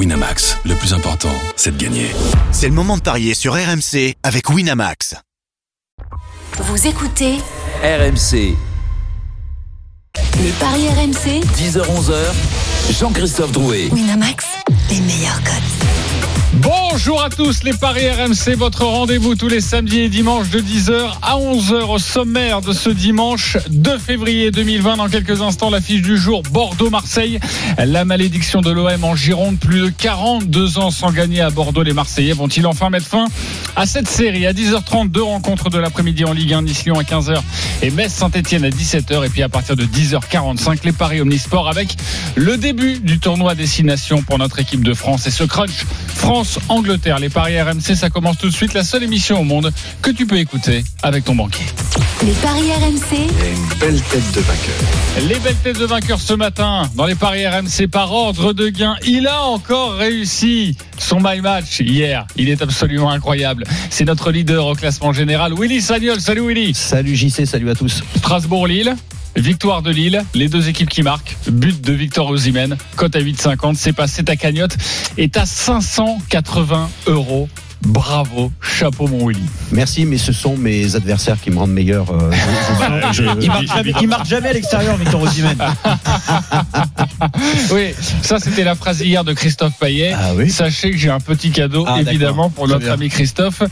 Winamax, le plus important, c'est de gagner. C'est le moment de parier sur RMC avec Winamax. Vous écoutez RMC, les paris RMC 10h-11h, Jean-Christophe Drouet. Winamax, les meilleurs codes. Bonjour à tous les Paris RMC, votre rendez-vous tous les samedis et dimanches de 10h à 11h au sommaire de ce dimanche 2 février 2020. Dans quelques instants, l'affiche du jour Bordeaux-Marseille. La malédiction de l'OM en Gironde, plus de 42 ans sans gagner à Bordeaux. Les Marseillais vont-ils enfin mettre fin à cette série? À 10h30, deux rencontres de l'après-midi en Ligue 1, Nice-Lyon à 15h et Metz-Saint-Etienne à 17h. Et puis à partir de 10h45, les Paris Omnisport avec le début du tournoi Destination pour notre équipe de France et ce crunch France-Angleterre. Les paris RMC, ça commence tout de suite. La seule émission au monde que tu peux écouter avec ton banquier. Les paris RMC, une belle tête de vainqueur. Les belles têtes de vainqueurs ce matin dans les paris RMC par ordre de gain. Il a encore réussi son my match hier. Il est absolument incroyable. C'est notre leader au classement général, Willy Sagnol. Salut Willy. Salut JC, salut à tous. Strasbourg-Lille. Victoire de Lille, les deux équipes qui marquent, but de Victor Osimhen, cote à 8,50, c'est passé ta cagnotte est à 580 euros. Bravo, chapeau mon Willy. Merci, mais ce sont mes adversaires qui me rendent meilleur. euh, je- je- Il marque jamais, il marque jamais à l'extérieur, Victor Osimhen. Oui, ça c'était la phrase hier de Christophe Payet. Ah oui Sachez que j'ai un petit cadeau, Ah, évidemment, pour notre bien. ami Christophe,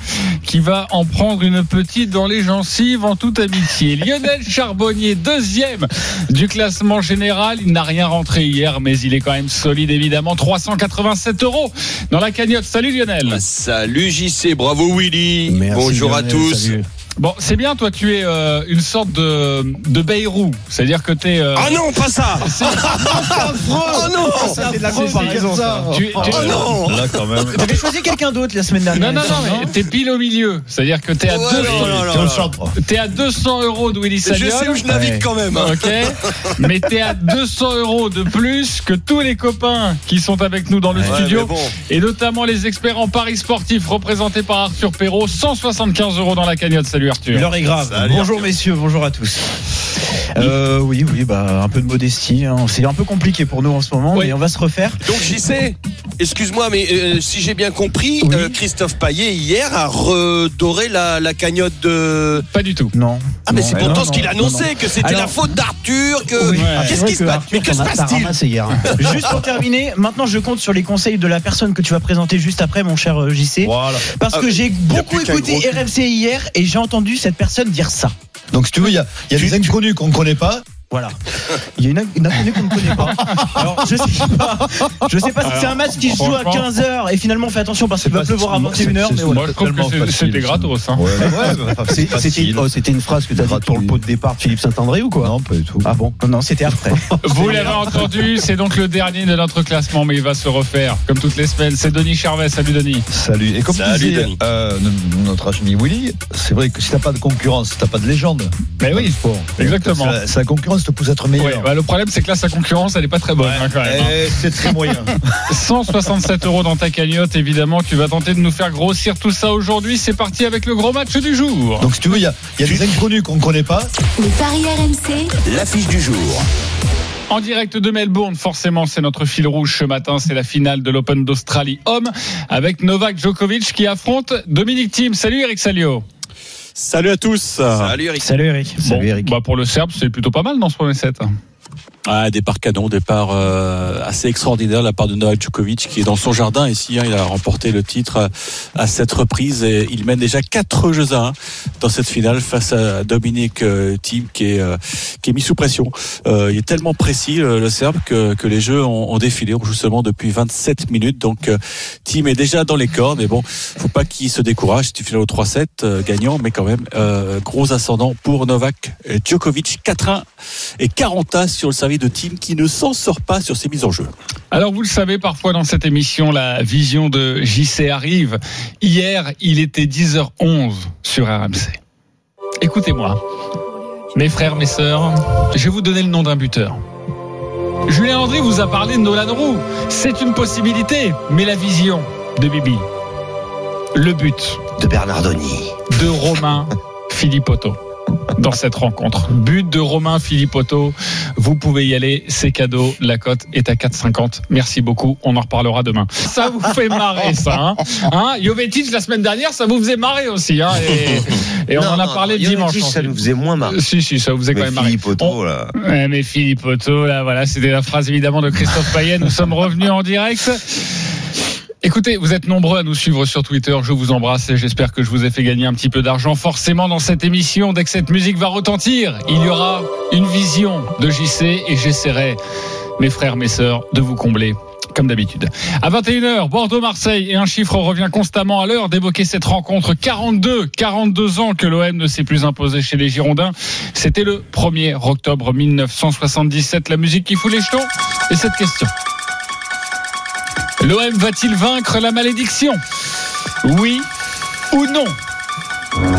qui va en prendre une petite dans les gencives en toute amitié. Lionel Charbonnier, deuxième du classement général. Il n'a rien rentré hier, mais il est quand même solide, évidemment. 387 euros dans la cagnotte. Salut Lionel. Salut JC, bravo Willy. Merci, Bonjour à tous. salut. Bon, c'est bien, toi, tu es euh, une sorte de, de Bayrou. C'est-à-dire que tu es. euh, Ah non, pas ça Oh non C'est de la comparaison, ça. tu, tu- Oh non Là, quand même. T'avais choisi quelqu'un d'autre la semaine dernière. Non, non, non, mais t'es pile au milieu. C'est-à-dire que t'es à, Ouais, deux- non, non, non, T'es à 200 euros de Willy Je sais où Sagnol. je navigue quand même. hein. Ok, mais t'es à 200 euros de plus que tous les copains qui sont avec nous dans le Ouais, studio, bon. et notamment les experts en paris sportifs représentés par Arthur Perrault. 175 euros dans la cagnotte. Salut Arthur. L'heure est grave. Salut, bonjour Arthur. messieurs, bonjour à tous. Euh, oui, oui, bah un peu de modestie. hein. C'est un peu compliqué pour nous en ce moment, Oui. mais on va se refaire. Donc JC, excuse-moi, mais euh, si j'ai bien compris, Oui. euh, Christophe Payet hier a redoré la, la cagnotte de. Pas du tout. Non. Ah mais c'est pourtant non, ce qu'il non, annonçait, non, non. que c'était Alors- la faute d'Arthur, que. Oui. Ouais. Qu'est-ce qui se passe Arthur, Mais que se t'en as- t'as passe-t-il ramassé hier, hein. Juste pour terminer, maintenant je compte sur les conseils de la personne que tu vas présenter juste après, mon cher JC. Voilà. Parce Ah, que j'ai y a beaucoup écouté. RMC hier et j'ai entendu cette personne dire ça. Donc, si tu veux, il y a, il y a des inconnus qu'on ne connaît pas. Voilà. Il y a une, une inconnue qu'on ne connaît pas. Alors, je sais pas. Je sais pas si c'est un match qui se joue à franchement, 15h et finalement, fais attention parce qu'il va pleuvoir à c'est- 21h. c'est- Mais voilà. Moi, je trouve que c'était gratos. Hein. Ouais, ouais, C'était oh, une phrase que tu as dite pour le pot de départ de Philippe Saint-André ou quoi Non, pas du tout. Ah bon Non, non, c'était après. Vous l'avez entendu, c'est donc le dernier de notre classement, mais il va se refaire comme toutes les semaines. C'est Denis Charvet. Salut Denis. Salut. Et comme Salut, disait euh, notre ami Willy, c'est vrai que si t'as pas de concurrence, t'as pas de légende. Mais oui, Bon, exactement. C'est la, c'est la concurrence te pousse à être Ouais, meilleur. bah, le problème, c'est que là, sa concurrence, elle est pas très bonne hein, quand même. hein. Eh, c'est très moyen. 167 euros dans ta cagnotte, évidemment. Tu vas tenter de nous faire grossir tout ça aujourd'hui. C'est parti avec le gros match du jour. Donc, si tu veux, il y a, il y a des inconnus qu'on ne connaît pas. les paris RMC, L'affiche du jour. En direct de Melbourne, forcément, c'est notre fil rouge ce matin. C'est la finale de l'Open d'Australie homme avec Novak Djokovic qui affronte Dominique Thiem. Salut Eric Salio. Salut à tous. Salut Eric. Salut Eric. Bon, Eric. bah pour le Serbe, c'est plutôt pas mal dans ce premier set? Ah, départ canon, départ euh, assez extraordinaire de la part de Novak Djokovic qui est dans son jardin ici. hein, il a remporté le titre euh, à cette reprise et il mène déjà 4 jeux à 1 dans cette finale face à Dominique euh, Thiem qui est, euh, qui est mis sous pression. Euh, il est tellement précis le, le Serbe que, que les jeux ont, ont défilé. Seulement depuis 27 minutes. Donc Thiem est déjà dans les cordes. Mais bon, faut pas qu'il se décourage. C'est une finale au 3-7 euh, gagnant, mais quand même gros ascendant pour Novak Djokovic 4-1 et 40 as sur le service de Thiem qui ne s'en sort pas sur ses mises en jeu. Alors vous le savez, parfois dans cette émission, la vision de JC arrive. Hier, il était 10h11 sur RMC. Écoutez-moi, mes frères, mes sœurs, je vais vous donner le nom d'un buteur. Julien André vous a parlé de Nolan Roux. C'est une possibilité, mais la vision de Bibi. Le but De Bernardoni. de Romain Philippotto. Dans cette rencontre. But de Romain Philippotto. Vous pouvez y aller, c'est cadeau. La cote est à 4,50. Merci beaucoup. On en reparlera demain. Ça vous fait marrer, ça. Hein, hein Jovetic, la semaine dernière, ça vous faisait marrer aussi. Hein et, et on Non, en a parlé non, dimanche. Jovetic, ça nous faisait moins marrer. Si, si, ça vous faisait quand même marrer. Philippe Otto, là. Ouais, mais Philippe Otto, là, voilà, c'était la phrase évidemment de Christophe Payet. Nous sommes revenus en direct. Écoutez, vous êtes nombreux à nous suivre sur Twitter. Je vous embrasse et j'espère que je vous ai fait gagner un petit peu d'argent. Forcément, dans cette émission, dès que cette musique va retentir, il y aura une vision de JC et j'essaierai, mes frères, mes sœurs, de vous combler. Comme d'habitude. À 21h, Bordeaux-Marseille et un chiffre revient constamment à l'heure d'évoquer cette rencontre. 42, 42 ans que l'OM ne s'est plus imposé chez les Girondins. C'était le 1er octobre 1977. La musique qui fout les jetons et cette question. L'OM va-t-il vaincre la malédiction? Oui ou non?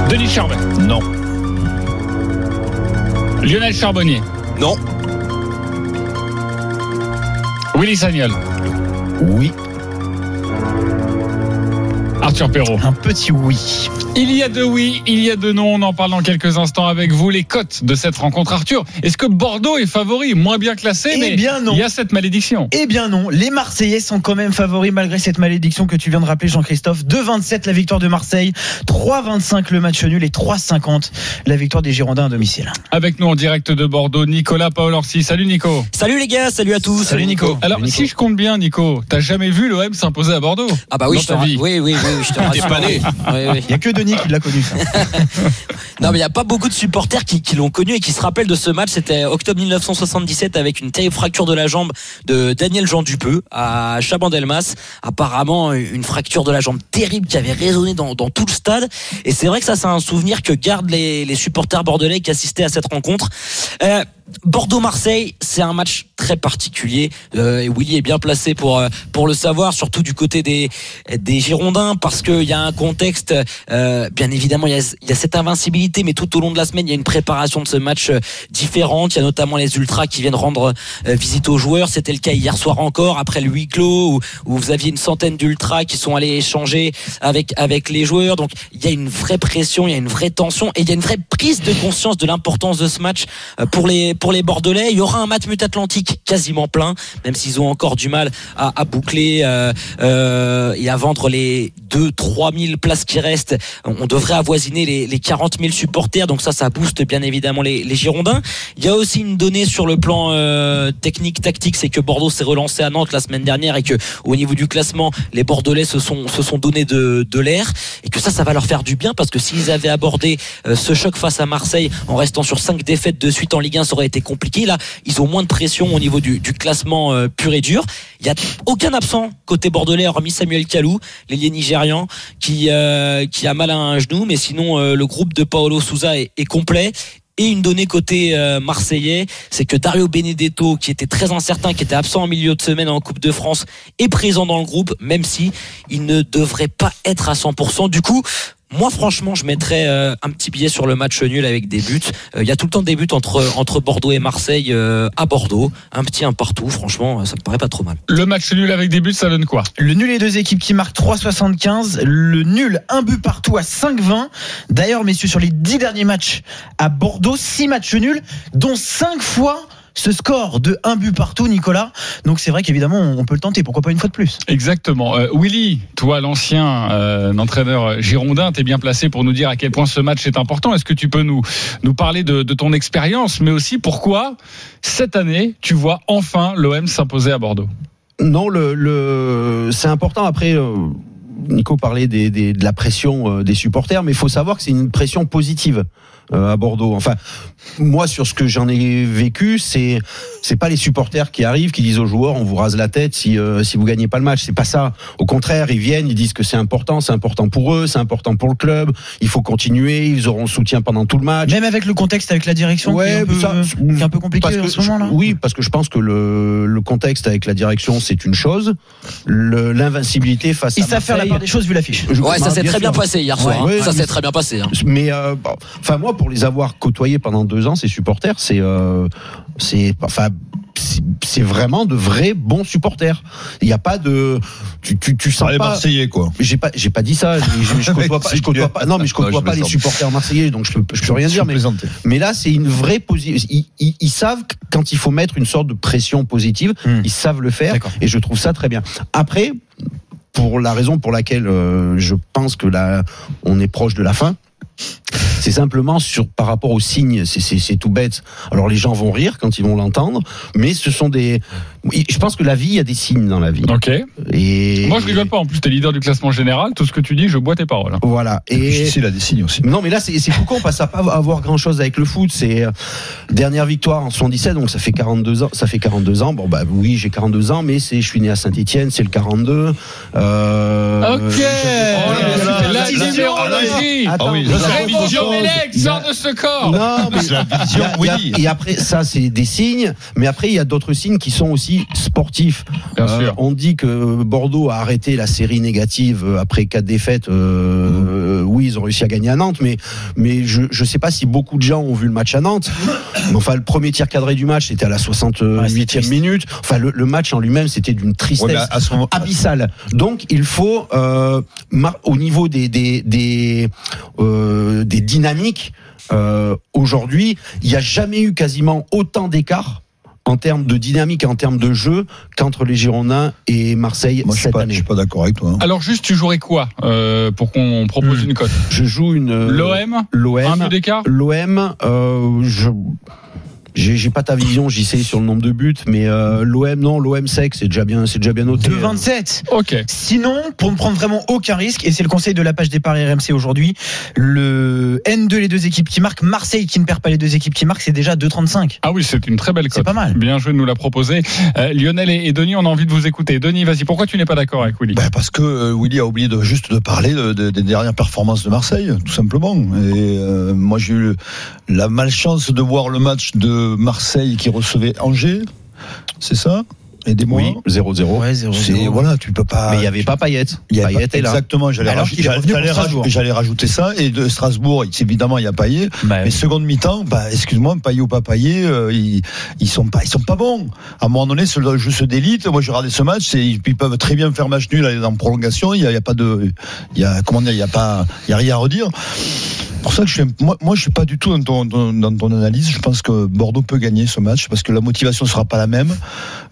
Denis Charbet Non. Lionel Charbonnier Non. Willy Sagnol Oui. Arthur Perrault Un petit oui. Il y a deux oui, il y a deux non. On en parle dans quelques instants avec vous. Les cotes de cette rencontre. Arthur, est-ce que Bordeaux est favori Moins bien classé, Eh mais bien non. il y a cette malédiction. Eh bien non, les Marseillais sont quand même favoris malgré cette malédiction que tu viens de rappeler Jean-Christophe. 2,27 la victoire de Marseille, 3,25 le match nul et 3,50 la victoire des Girondins à domicile. Avec nous en direct de Bordeaux, Nicolas Paolorsi. Salut Nico. Salut les gars, salut à tous. Salut Nico. Alors, si je compte bien, Nico, t'as jamais vu l'OM s'imposer à Bordeaux? Ah bah oui, Dans je te ta ra- vie. oui, oui, oui, je te rassure. pas né. Oui, oui. Il y a que Denis qui l'a connu ça. Non, mais il n'y a pas beaucoup de supporters qui, l'ont connu et qui se rappellent de ce match. C'était octobre 1977 avec une terrible fracture de la jambe de Daniel Jean Dupeux à Chabandelmas. Apparemment, une fracture de la jambe terrible qui avait résonné dans, tout le stade. Et c'est vrai que ça, c'est un souvenir que gardent les, les supporters bordelais qui assistaient à cette rencontre. Euh, Bordeaux-Marseille, c'est un match très particulier euh, et Willy est bien placé pour euh, pour le savoir, surtout du côté des des Girondins, parce qu'il y a un contexte. euh, bien évidemment, il y, a, y a cette invincibilité, mais tout au long de la semaine, il y a une préparation de ce match euh, différente. Il y a notamment les ultras qui viennent rendre euh, visite aux joueurs. C'était le cas hier soir encore, après le huis clos, où, où vous aviez une centaine d'ultras qui sont allés échanger avec avec les joueurs. Donc il y a une vraie pression, il y a une vraie tension et il y a une vraie prise de conscience de l'importance de ce match pour les pour les Bordelais. Il y aura un match Atlantique quasiment plein, même s'ils ont encore du mal à, à boucler euh, euh, et à vendre les 2 3 000 places qui restent. On devrait avoisiner les, les 40 000 supporters, donc ça, ça booste bien évidemment les, les Girondins. Il y a aussi une donnée sur le plan euh, technique, tactique, c'est que Bordeaux s'est relancé à Nantes la semaine dernière et que au niveau du classement, les Bordelais se sont se sont donné de, de l'air et que ça, ça va leur faire du bien parce que s'ils avaient abordé euh, ce choc face à Marseille en restant sur cinq défaites de suite en Ligue 1, ça aurait compliqué. Là, ils ont moins de pression au niveau du, classement euh, pur et dur. Il y a aucun absent côté bordelais, hormis Samuel Kalou, l'ailier nigérian, qui euh, qui a mal à un genou, mais sinon euh, le groupe de Paolo Souza est, complet. Et une donnée côté marseillais, c'est que Dario Benedetto, qui était très incertain, qui était absent en milieu de semaine en Coupe de France, est présent dans le groupe, même si il ne devrait pas être à 100%. Du coup, moi, franchement, je mettrais euh, un petit billet sur le match nul avec des buts. Euh, Il y a tout le temps des buts entre entre Bordeaux et Marseille euh, à Bordeaux, un petit un partout. Franchement, ça me paraît pas trop mal. Le match nul avec des buts, ça donne quoi? Le nul et deux équipes qui marquent 3,75. Le nul, un but partout à 5,20. D'ailleurs, messieurs, sur les dix derniers matchs à Bordeaux, six matchs nuls, dont cinq fois ce score de un but partout, Nicolas. Donc c'est vrai qu'évidemment, on peut le tenter. Pourquoi pas une fois de plus Exactement. Euh, Willy, toi, l'ancien euh, entraîneur girondin, t'es bien placé pour nous dire à quel point ce match est important. Est-ce que tu peux nous, nous parler de, de ton expérience, mais aussi pourquoi cette année, tu vois enfin l'OM s'imposer à Bordeaux? Non, le, le c'est important. Après, euh, Nico parlait des, des- de la pression des supporters, mais il faut savoir que c'est une pression positive euh, à Bordeaux. Enfin, moi, sur ce que j'en ai vécu, c'est c'est pas les supporters qui arrivent, qui disent aux joueurs on vous rase la tête si euh, si vous gagnez pas le match. C'est pas ça. Au contraire, ils viennent, ils disent que c'est important, c'est important pour eux, c'est important pour le club. Il faut continuer. Ils auront le soutien pendant tout le match. Même avec le contexte, avec la direction qui est un Ouais, peu, ça, qui est un peu compliqué en ce moment-là. je- Oui, parce que je pense que le, le contexte avec la direction, c'est une chose. L'invincibilité face Ils à savent faire la part des choses vu l'affiche. Ouais, ça bah, s'est très bien passé hier soir. Ouais, hein. ça ouais, s'est très bien passé. hein. Mais euh, bon, enfin moi, pour les avoir côtoyés pendant deux ans, ces supporters, c'est, euh, c'est, enfin, c'est- vraiment de vrais bons supporters. Il n'y a pas de, tu, tu, tu sens Ah, les pas. Marseillais, quoi. J'ai pas, j'ai pas dit ça. Je, je, côtoie pas, je côtoie pas. Non, mais je côtoie je pas les plaisante. supporters marseillais, donc je peux, je peux rien dire. Mais, là, c'est une vraie position. Ils, ils, ils savent quand il faut mettre une sorte de pression positive, Hmm. ils savent le faire, et je trouve ça très bien. Après, pour la raison pour laquelle euh, je pense que là, on est proche de la fin. C'est simplement sur par rapport aux signes, c'est- c'est c'est tout bête. Alors les gens vont rire quand ils vont l'entendre, mais ce sont des. Je pense que la vie, il y a des signes dans la vie. Ok. Et Moi, je rigole pas. En plus, t'es leader du classement général. Tout ce que tu dis, je bois tes paroles. Voilà. Et il a des signes aussi. non, mais là, c'est c'est parce que ça n'a pas à voir grand chose avec le foot. C'est euh, dernière victoire en 77, donc ça fait 42 ans. Ça fait 42 ans. Bon, bah oui, j'ai 42 ans, mais c'est je suis né à Saint-Etienne, c'est le 42. Euh, Ok. Oh là là, là, vision. Sort de ce corps. Non, mais la vision, oui. Et après, ça, c'est des signes. Mais après, il y a d'autres signes qui sont aussi sportifs. Bien Euh, sûr. On dit que Bordeaux a arrêté la série négative euh, après quatre défaites. Euh, euh, oui, ils ont réussi à gagner à Nantes, mais mais je je sais pas si beaucoup de gens ont vu le match à Nantes. Enfin, le premier tir cadré du match, c'était à la 68e triste. minute. Enfin, le, le match en lui-même, c'était d'une tristesse Ouais, mais à ce moment, abyssal. Donc il faut euh, au niveau des des des, euh, des dynamiques euh, aujourd'hui, il n'y a jamais eu quasiment autant d'écart en termes de dynamique en termes de jeu qu'entre les Girondins et Marseille moi, je suis cette pas, je année. suis pas d'accord avec toi. hein. Alors juste, tu jouerais quoi euh, pour qu'on propose une cote? Je joue une euh, L'OM Un l'OM but d'écart l'OM euh, je j'ai j'ai pas ta vision, j'y sais sur le nombre de buts, mais euh, l'OM non, l'OM sec, c'est déjà bien, c'est déjà bien noté. 2,27. Ok. Sinon, pour ne prendre vraiment aucun risque, et c'est le conseil de la page des paris RMC aujourd'hui, le N2 les deux équipes qui marquent, Marseille qui ne perd pas les deux équipes qui marquent, c'est déjà 2,35. Ah oui, c'est une très belle cote. C'est pas mal. Bien joué de nous la proposer. Euh, Lionel et, et Denis, on a envie de vous écouter. Denis, vas-y. Pourquoi tu n'es pas d'accord avec Willy? Ben, parce que euh, Willy a oublié de juste de parler de- de- des dernières performances de Marseille, tout simplement. Et euh, moi, j'ai eu la malchance de voir le match de Marseille qui recevait Angers. C'est ça? Aidez-moi. Oui, 0-0. Ouais, 0 C'est voilà, tu peux pas. Mais il y avait pas Payet. Il y avait Payet pas- est là. Exactement, j'allais Alors raj- qu'il est revenu j'allais rajouter ça. Et de Strasbourg, évidemment, il y a Payet. Bah, Mais seconde mi-temps, bah, excuse-moi, Payet ou pas Payet, euh, ils, ils sont pas, ils sont pas bons. À un moment donné, le jeu se délite. Moi, j'ai regardé ce match, ils peuvent très bien faire match nul aller en prolongation. Il y a, il y a pas de, il y a, comment dire, il y a pas, il y a rien à redire. Pour ça que je suis, moi, moi, je suis pas du tout dans ton, dans, dans ton analyse. Je pense que Bordeaux peut gagner ce match parce que la motivation sera pas la même.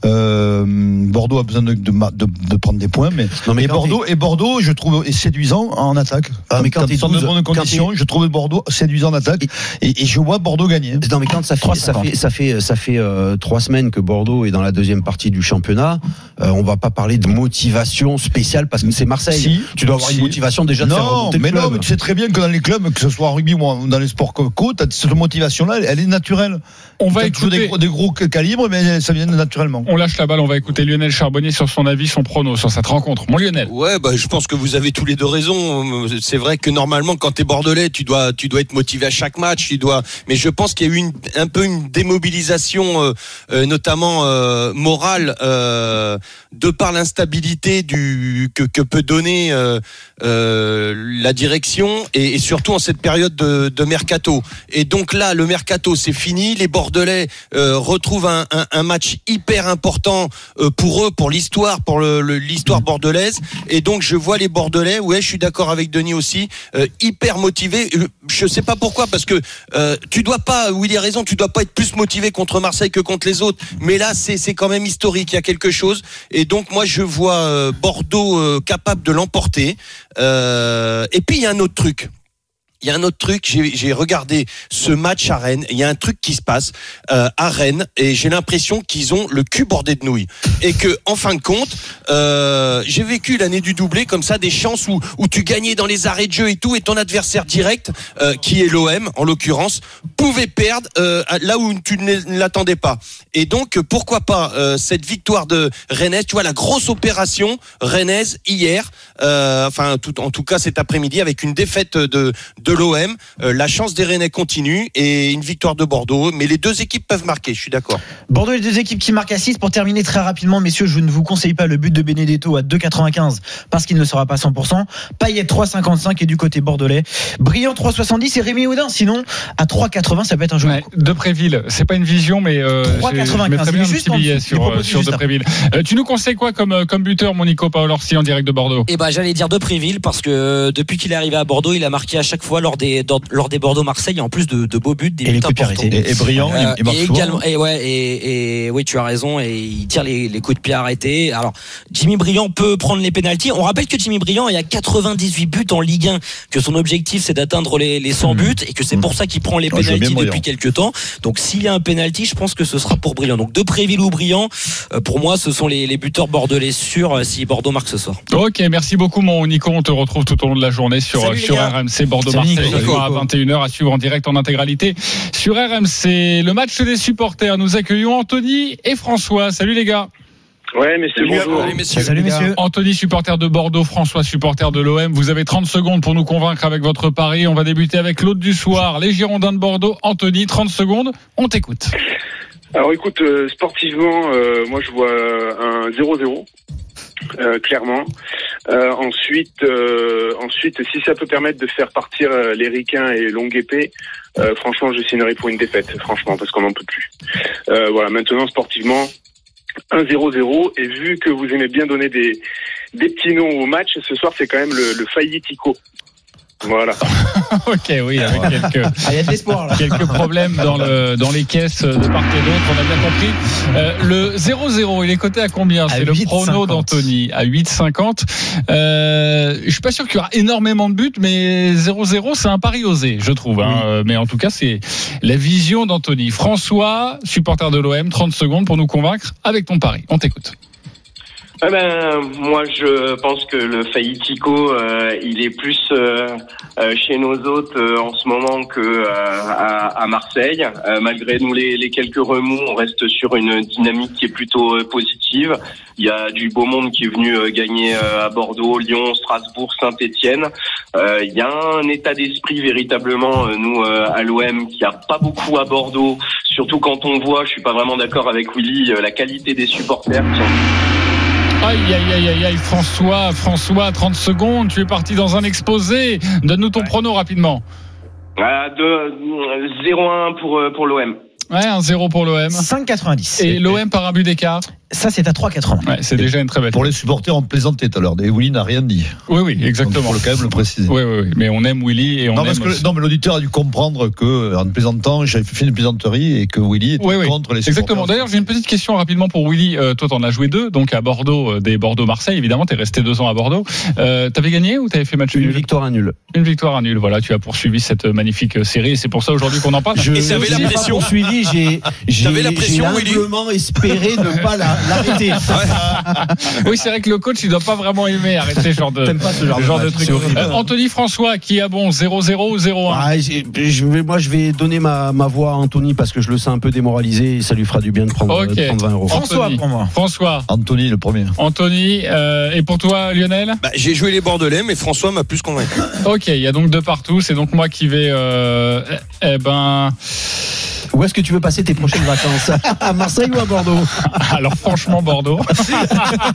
Euh, Bordeaux a besoin de, de, ma- de- de prendre des points, mais, Non, mais et Bordeaux, et Bordeaux, je trouve, est séduisant en attaque. Ah, mais quand Quand t'es ils sont de 12, bonnes conditions, je trouve Bordeaux séduisant en attaque et, et je vois Bordeaux gagner. Non mais quand ça fait ça 3,50. fait ça fait ça fait euh, trois semaines que Bordeaux est dans la deuxième partie du championnat, euh, on va pas parler de motivation spéciale parce que c'est Marseille. Si. tu dois avoir Si. une motivation déjà de faire Non, le mais non, mais tu sais très bien que dans les clubs, que ce soit en rugby ou dans les sports co- cette motivation-là, elle est naturelle. On va toujours des, écouter. gros- des gros calibres, mais ça vient naturellement. On lâche la balle. On va écouter Lionel Charbonnier sur son avis, son prono sur cette rencontre. Mon Lionel. Ouais, bah, je pense que vous avez tous les deux raison. C'est vrai que normalement, quand t'es bordelais, tu dois, tu dois être motivé à chaque match. Tu dois. Mais je pense qu'il y a eu une, un peu une démobilisation, euh, euh, notamment euh, morale, euh, de par l'instabilité du que, que peut donner euh, euh, la direction et, et surtout en cette période de, de mercato. Et donc là, le mercato, c'est fini. Les Bordelais euh, retrouvent un, un, un match hyper important euh, pour eux, pour l'histoire, pour le- le- l'histoire bordelaise. Et donc je vois les Bordelais. Ouais, je suis d'accord avec Denis aussi, euh, hyper motivés. Euh, Je sais pas pourquoi, parce que euh, tu dois pas, Willy a raison, tu dois pas être plus motivé contre Marseille que contre les autres. Mais là, c'est quand même historique. Il y a quelque chose. Et donc moi, je vois euh, Bordeaux capable de l'emporter. Et puis il y a un autre truc. Il y a un autre truc, j'ai regardé ce match à Rennes, il y a un truc qui se passe euh, à Rennes et j'ai l'impression qu'ils ont le cul bordé de nouilles. Et que en fin de compte, euh, j'ai vécu l'année du doublé comme ça, des chances où, où tu gagnais dans les arrêts de jeu et tout, et ton adversaire direct, euh, qui est l'OM en l'occurrence, pouvait perdre euh, là où tu ne l'attendais pas. Et donc pourquoi pas euh, cette victoire de Rennes, tu vois la grosse opération rennaise hier, euh, enfin tout, en tout cas cet après-midi avec une défaite de de l'OM. Euh, la chance des Rennais continue et une victoire de Bordeaux. Mais les deux équipes peuvent marquer, je suis d'accord. Bordeaux, les deux équipes qui marquent à 6. Pour terminer très rapidement, messieurs, je ne vous conseille pas le but de Benedetto à 2,95 parce qu'il ne sera pas 100%. Payet 3,55 et du côté bordelais. Brillant 3,70 et Rémi Houdin. Sinon, à 3,80, ça peut être un jeu. Ouais, Depréville, c'est pas une vision, mais euh, 3,95, je mettrais bien il est un juste petit en billet sur, euh, sur. Euh, tu nous conseilles quoi comme, euh, comme buteur, mon Nico Paolorsi, en direct de Bordeaux? Et ben j'allais dire de Préville parce que depuis qu'il est arrivé à Bordeaux, il a marqué à chaque fois lors des dans- lors des Bordeaux-Marseille en plus de, de beaux buts, des Et les buts coups de pied importants. arrêtés. Et, et brillant, Euh, et souvent. également, et ouais, et, et oui, tu as raison, et il tire les, les coups de pied arrêtés. Alors, Jimmy Briand peut prendre les pénalties. On rappelle que Jimmy Briand, il y a 98 buts en Ligue 1, que son objectif c'est d'atteindre les, les 100 buts, et que c'est pour ça qu'il prend les Ah, pénalties depuis quelques temps. Donc, s'il y a un pénalty, je pense que ce sera pour Briand. Donc, de Préville ou Briand, euh, pour moi, ce sont les, les buteurs bordelais sûrs euh, si Bordeaux marque ce soir. Ok, merci beaucoup mon Nico. On te retrouve tout au long de la journée sur, Salut, sur. RMC Bordeaux Salut, Marseille Nico. ce soir à 21h à suivre en direct en intégralité sur RMC. Le match des supporters. Nous accueillons Anthony et François. Salut les gars. Ouais, messieurs, bonjour. Allez, messieurs. Salut messieurs. Anthony, supporter de Bordeaux, François, supporter de l'OM. Vous avez 30 secondes pour nous convaincre avec votre pari. On va débuter avec l'autre du soir, les Girondins de Bordeaux. Anthony, 30 secondes. On t'écoute. Alors écoute, euh, sportivement, euh, moi je vois un 0-0. Euh, clairement. Euh, ensuite, euh, ensuite, si ça peut permettre de faire partir euh, les ricains et longue épée, franchement, je signerai pour une défaite, franchement, parce qu'on n'en peut plus. Voilà, maintenant, sportivement, un 0-0. Et vu que vous aimez bien donner des, des petits noms au match, ce soir, c'est quand même le, le Faillitico. Voilà. ok, oui, avec quelques, Ah, y a de l'espoir là. quelques problèmes dans, le, dans les caisses de part et d'autre, on a bien compris. Euh, le 0-0, il est coté à combien? À C'est le 8,50. prono d'Anthony, à 8,50. Euh, je suis pas sûr qu'il y aura énormément de buts, mais 0-0, c'est un pari osé, je trouve. hein. Euh, Mais en tout cas, c'est la vision d'Anthony. François, supporter de l'OM, 30 secondes pour nous convaincre avec ton pari. On t'écoute. Ah ben, moi, je pense que le Faillitico, euh, il est plus euh, euh, chez nos hôtes euh, en ce moment que euh, à, à Marseille. Euh, malgré nous les, les quelques remous, on reste sur une dynamique qui est plutôt positive. Il y a du beau monde qui est venu gagner à Bordeaux, Lyon, Strasbourg, Saint-Étienne. Il y a un état d'esprit véritablement, nous à l'OM, qui a pas beaucoup à Bordeaux. Surtout quand on voit, je suis pas vraiment d'accord avec Willy, la qualité des supporters qui Aïe, aïe, aïe, aïe, aïe, François, François, 30 secondes, tu es parti dans un exposé. Donne-nous ton prono rapidement. De, euh, 0-1 pour, euh, pour l'OM. Ouais, un 0 pour l'OM. 5,90. Et l'OM par un but d'écart. Ça, c'est à 3,80. Ouais, c'est déjà une très belle. Pour les supporters, on plaisantait tout à l'heure. Et Willy n'a rien dit. Oui, oui, exactement. Il faut quand même le préciser. Oui, oui, oui. Mais on aime Willy et on non, aime. parce que, non, mais l'auditeur a dû comprendre que, en plaisantant, j'avais fait une plaisanterie et que Willy était Oui, oui. contre les Exactement. supporters. D'ailleurs, j'ai une petite question rapidement pour Willy. Euh, toi, t'en as joué deux, donc à Bordeaux, euh, des Bordeaux-Marseille, évidemment. T'es resté deux ans à Bordeaux. Euh, T'avais gagné ou t'avais fait match Une nul victoire à nul. Une victoire à nul. Voilà, tu as poursuivi cette magnifique euh, série et c'est pour ça aujourd'hui qu'on en parle. Je Et t'avais la pression poursuivi, j'ai j'ai T'avais la pression, j'ai Willy espéré ne pas la- l'arrêter. oui, c'est vrai que le coach, il doit pas vraiment aimer arrêter ce genre de, T'aimes pas ce genre de de truc. Euh, Anthony François, qui a bon 0-0 ou 0-1 Ah, j'ai- je vais, moi, je vais donner ma, ma voix à Anthony parce que je le sens un peu démoralisé et ça lui fera du bien de prendre, Ok. de prendre 20 euros. François Anthony. pour moi. François, Anthony, le premier. Anthony, euh, et pour toi, Lionel Bah, J'ai joué les Bordelais, mais François m'a plus convaincu. Ok, il y a donc deux partout. C'est donc moi qui vais. Euh, eh eh ben, Où est-ce que tu veux passer tes prochaines vacances À Marseille ou à Bordeaux alors franchement Bordeaux.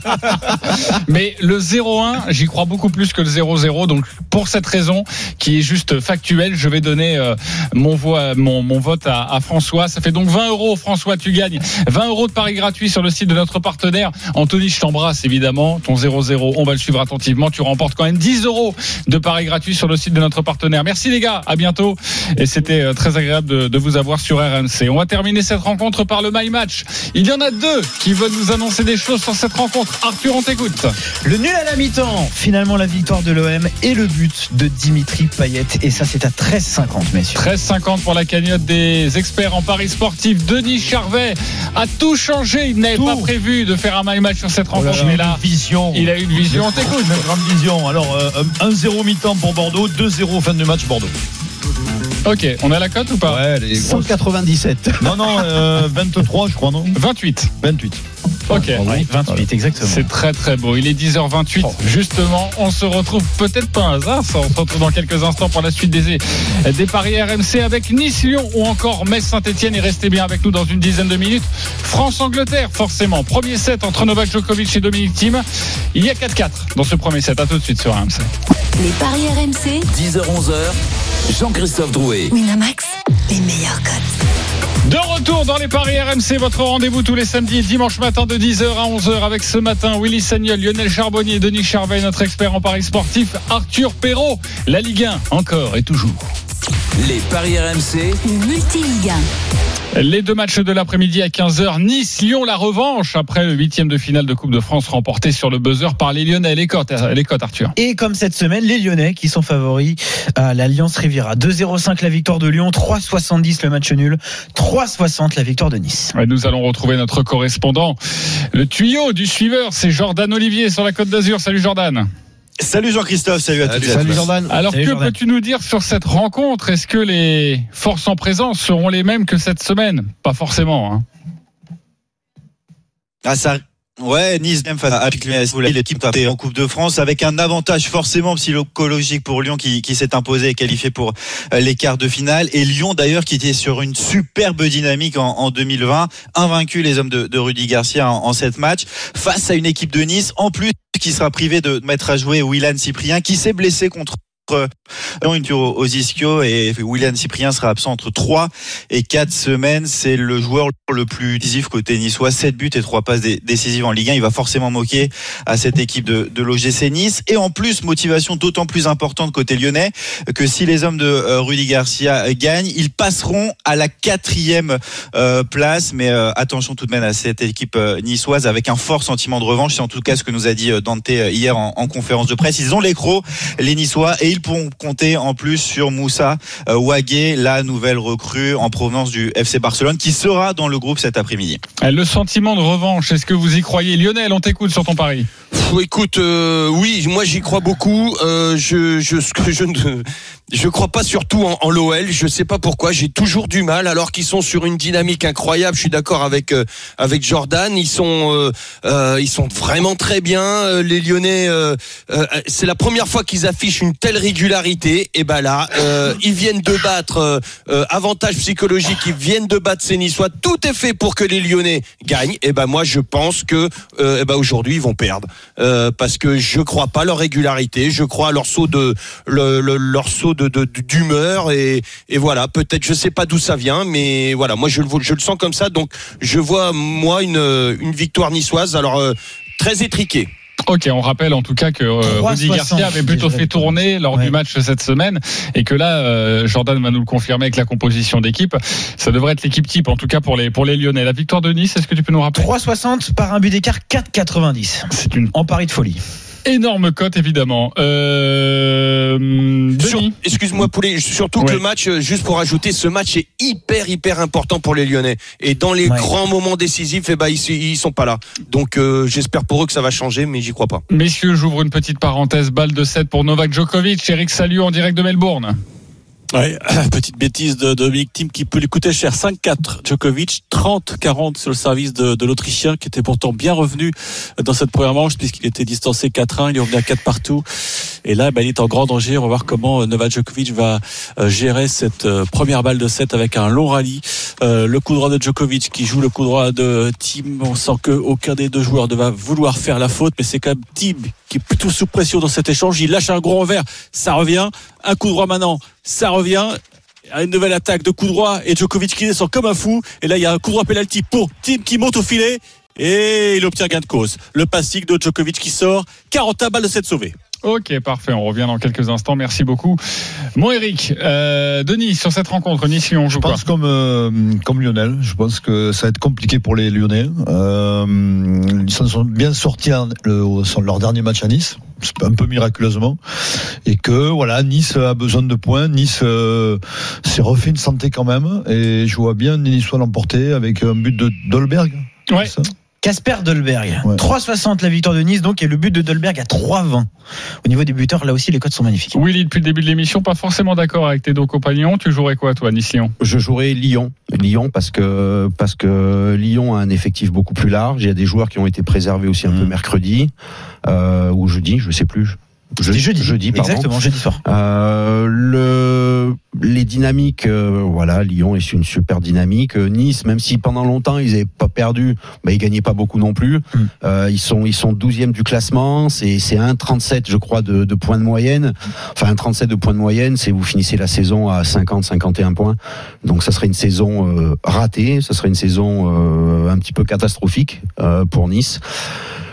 Mais le 0-1, j'y crois beaucoup plus que le 0-0. Donc pour cette raison, qui est juste factuelle, je vais donner euh, mon, voix, mon, mon vote à, à François. Ça fait donc 20 euros. François, tu gagnes 20 euros de paris gratuit sur le site de notre partenaire. Anthony, je t'embrasse évidemment. Ton 0-0, on va le suivre attentivement. Tu remportes quand même 10 euros de paris gratuit sur le site de notre partenaire. Merci les gars, à bientôt. Et c'était euh, très agréable de, de vous avoir sur RMC. On va terminer cette rencontre par le My Match. Il y en a deux qui veulent nous annoncer des choses sur cette rencontre. Arthur, on t'écoute. Le nul à la mi-temps. Finalement, la victoire de l'OM et le but de Dimitri Payet. Et ça, c'est à 13,50, messieurs. 13,50 pour la cagnotte des experts en paris sportif. Denis Charvet a tout changé. Il n'avait pas prévu de faire un My Match sur cette Oh là rencontre. mais là, une vision. il a une vision. On t'écoute. Une grande vision. Alors, euh, 1-0 mi-temps pour Bordeaux, 2-0 fin de match Bordeaux. Ok, on a la cote ou pas Ouais, les grosses- 197. Non, non, euh, 23, je crois, non 28. 28. Ok. Ouais, 28, exactement. C'est très très beau. Il est 10h28. Justement, on se retrouve peut-être pas un hasard. Ça, on se retrouve dans quelques instants pour la suite des, des paris RMC avec Nice-Lyon ou encore Metz-Saint-Etienne. Et restez bien avec nous dans une dizaine de minutes. France-Angleterre, forcément. Premier set entre Novak Djokovic et Dominique Thiem. Il y a 4-4 dans ce premier set. À tout de suite sur RMC. Les paris RMC. 10h-11h, Jean-Christophe Drouet. Winamax, les meilleurs codes. De retour dans les paris RMC, votre rendez-vous tous les samedis et dimanches matin de 10h à 11h avec ce matin Willy Sagnol, Lionel Charbonnier, Denis Charvet, notre expert en paris sportif, Arthur Perrault. La Ligue 1, encore et toujours. Les paris RMC, Le multi-Ligue 1. Les deux matchs de l'après-midi à 15h. Nice-Lyon, la revanche après le huitième de finale de Coupe de France remporté sur le buzzer par les Lyonnais. Les cotes, les cotes Arthur. Et comme cette semaine, les Lyonnais qui sont favoris à l'Alliance Riviera. 2-0-5 la victoire de Lyon, 3-70 le match nul, 3-60 la victoire de Nice. Et nous allons retrouver notre correspondant. Le tuyau du suiveur, c'est Jordan Olivier sur la Côte d'Azur. Salut Jordan. Salut Jean-Christophe, salut à tous. Salut Jordan. Alors Salut, que peux-tu nous dire sur cette rencontre? Est-ce que les forces en présence seront les mêmes que cette semaine? Pas forcément. Hein. Ah, ça. Ouais, Nice même face à l'équipe est en Coupe de France avec un avantage forcément psychologique pour Lyon qui, qui s'est imposé et qualifié pour euh, les quarts de finale et Lyon d'ailleurs qui était sur une superbe dynamique en, en 2020, invaincu les hommes de, de Rudy Garcia en, en sept matchs face à une équipe de Nice en plus qui sera privé de mettre à jouer Willan Cyprien qui s'est blessé contre une tour aux ischio et William Cyprien sera absent entre 3 et 4 semaines. C'est le joueur le plus décisif côté niçois. 7 buts et 3 passes dé- décisives en Ligue 1. Il va forcément moquer à cette équipe de, de l'OGC Nice. Et en plus, motivation d'autant plus importante côté lyonnais que si les hommes de euh, Rudy Garcia gagnent, ils passeront à la quatrième euh, place. Mais euh, attention tout de même à cette équipe niçoise avec un fort sentiment de revanche. C'est en tout cas ce que nous a dit Dante hier en, en conférence de presse. Ils ont les crocs, les Niçois, et ils pourront compter en plus sur Moussa euh, Ouagé, la nouvelle recrue en provenance du FC Barcelone, qui sera dans le groupe cet après-midi. Le sentiment de revanche, est-ce que vous y croyez? Lionel, on t'écoute sur ton pari. Pff, écoute, euh, oui, moi j'y crois beaucoup. Euh, je, je, ce que je ne, je crois pas surtout en, en l'OL. Je sais pas pourquoi. J'ai toujours du mal, alors qu'ils sont sur une dynamique incroyable. Je suis d'accord avec euh, avec Jordan. Ils sont, euh, euh, ils sont vraiment très bien. Euh, Les Lyonnais, euh, euh, c'est la première fois qu'ils affichent une telle régularité. Et ben là, ils viennent de battre avantage psychologique. Ils viennent de battre ces. Tout est fait pour que les Lyonnais gagnent. Et ben moi, je pense que, eh ben aujourd'hui, ils vont perdre parce que je crois pas leur régularité, je crois leur saut de le, le- leur saut de de- d'humeur et, et voilà peut-être je sais pas d'où ça vient mais voilà moi je le je le sens comme ça donc je vois moi une une victoire niçoise alors euh, très étriquée. Ok, on rappelle en tout cas que euh, 3,60, Rudy Garcia avait plutôt fait tourner lors Ouais. du match cette semaine et que là, euh, Jordan va nous le confirmer avec la composition d'équipe. Ça devrait être l'équipe type en tout cas pour les pour les Lyonnais. La victoire de Nice, est-ce que tu peux nous rappeler? 3,60 par un but d'écart, 4,90. C'est une En pari de folie. Énorme cote évidemment. Euh, Sur- Excuse-moi Poulet, surtout que le match, euh, juste pour ajouter, ce match est hyper hyper important pour les Lyonnais. Et dans les Ouais. grands moments décisifs, eh ben ils, ils sont pas là. Donc euh, j'espère pour eux que ça va changer, mais j'y crois pas. Messieurs, j'ouvre une petite parenthèse. Balle de 7 pour Novak Djokovic. Eric Salut en direct de Melbourne. Ouais, petite bêtise de Dominic Thiem qui peut lui coûter cher. 5-4 Djokovic, 30-40 sur le service de, de l'Autrichien qui était pourtant bien revenu dans cette première manche puisqu'il était distancé 4-1, il est revenu à 4 partout. Et là, ben, il est en grand danger. On va voir comment euh, Novak Djokovic va euh, gérer cette euh, première balle de 7 avec un long rallye. Le coup droit de Djokovic qui joue le coup droit de Thiem. On sent que aucun des deux joueurs ne va vouloir faire la faute, mais c'est quand même Thiem qui est plutôt sous pression dans cet échange. Il lâche un gros revers, ça revient. Un coup droit maintenant, ça revient. Une nouvelle attaque de coup droit et Djokovic qui descend comme un fou. Et là, il y a un coup droit penalty pour Tim qui monte au filet et il obtient gain de cause. Le passing de Djokovic qui sort. 41 balles de 7 sauvées. Ok, parfait. On revient dans quelques instants. Merci beaucoup. Mon Eric, euh, Denis, sur cette rencontre, Nice Lyon, on joue Je pense comme euh, comme Lionel. Je pense que ça va être compliqué pour les Lyonnais. Euh, ils s'en sont bien sortis en- le- au- sur leur dernier match à Nice, un peu miraculeusement, et que voilà, Nice a besoin de points. Nice euh, s'est refait une santé quand même, et je vois bien les Niçois l'emporter avec un but de Dolberg. Ouais. Casper Dolberg. 3,60 la victoire de Nice, donc, et le but de Dolberg à 3,20. Au niveau des buteurs, là aussi, les codes sont magnifiques. Willy, depuis le début de l'émission, pas forcément d'accord avec tes deux compagnons. Tu jouerais quoi, toi, Nice-Lyon? Je jouerais Lyon. Lyon parce que parce que Lyon a un effectif beaucoup plus large. Il y a des joueurs qui ont été préservés aussi un peu mercredi euh, ou jeudi, je sais plus. C'était jeudi. Jeudi, pardon. Exactement, jeudi soir. Euh, le, les dynamiques, euh, voilà, Lyon est une super dynamique. Euh, Nice, même si pendant longtemps ils n'avaient pas perdu, bah, ils gagnaient pas beaucoup non plus. Euh, ils sont ils sont 12e du classement. C'est c'est 1,37 je crois de, de points de moyenne. Enfin 1,37 de points de moyenne, c'est vous finissez la saison à 50-51 points. Donc ça serait une saison euh, ratée. Ça serait une saison euh, un petit peu catastrophique euh, pour Nice.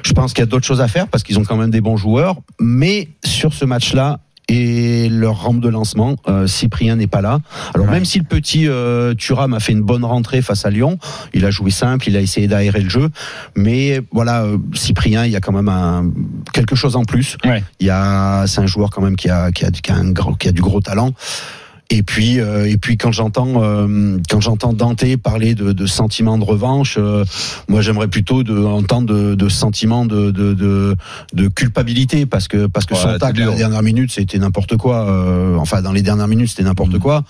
Je pense qu'il y a d'autres choses à faire parce qu'ils ont quand même des bons joueurs, mais sur ce match-là et leur rampe de lancement, euh, Cyprien n'est pas là. Alors même si le petit euh, Thuram a fait une bonne rentrée face à Lyon, il a joué simple, il a essayé d'aérer le jeu, mais voilà, euh, Cyprien, il y a quand même un, quelque chose en plus. Il y a, c'est un joueur quand même qui a, qui a, qui a, un gros- qui a du gros talent. Et puis, euh, et puis quand j'entends euh, quand j'entends Dante parler de, de sentiments de revanche, euh, moi j'aimerais plutôt de, entendre de, de sentiments de, de, de, de culpabilité parce que parce que Ouais, son tacle dur. à la dernière minute c'était n'importe quoi. euh, enfin dans les dernières minutes c'était n'importe quoi.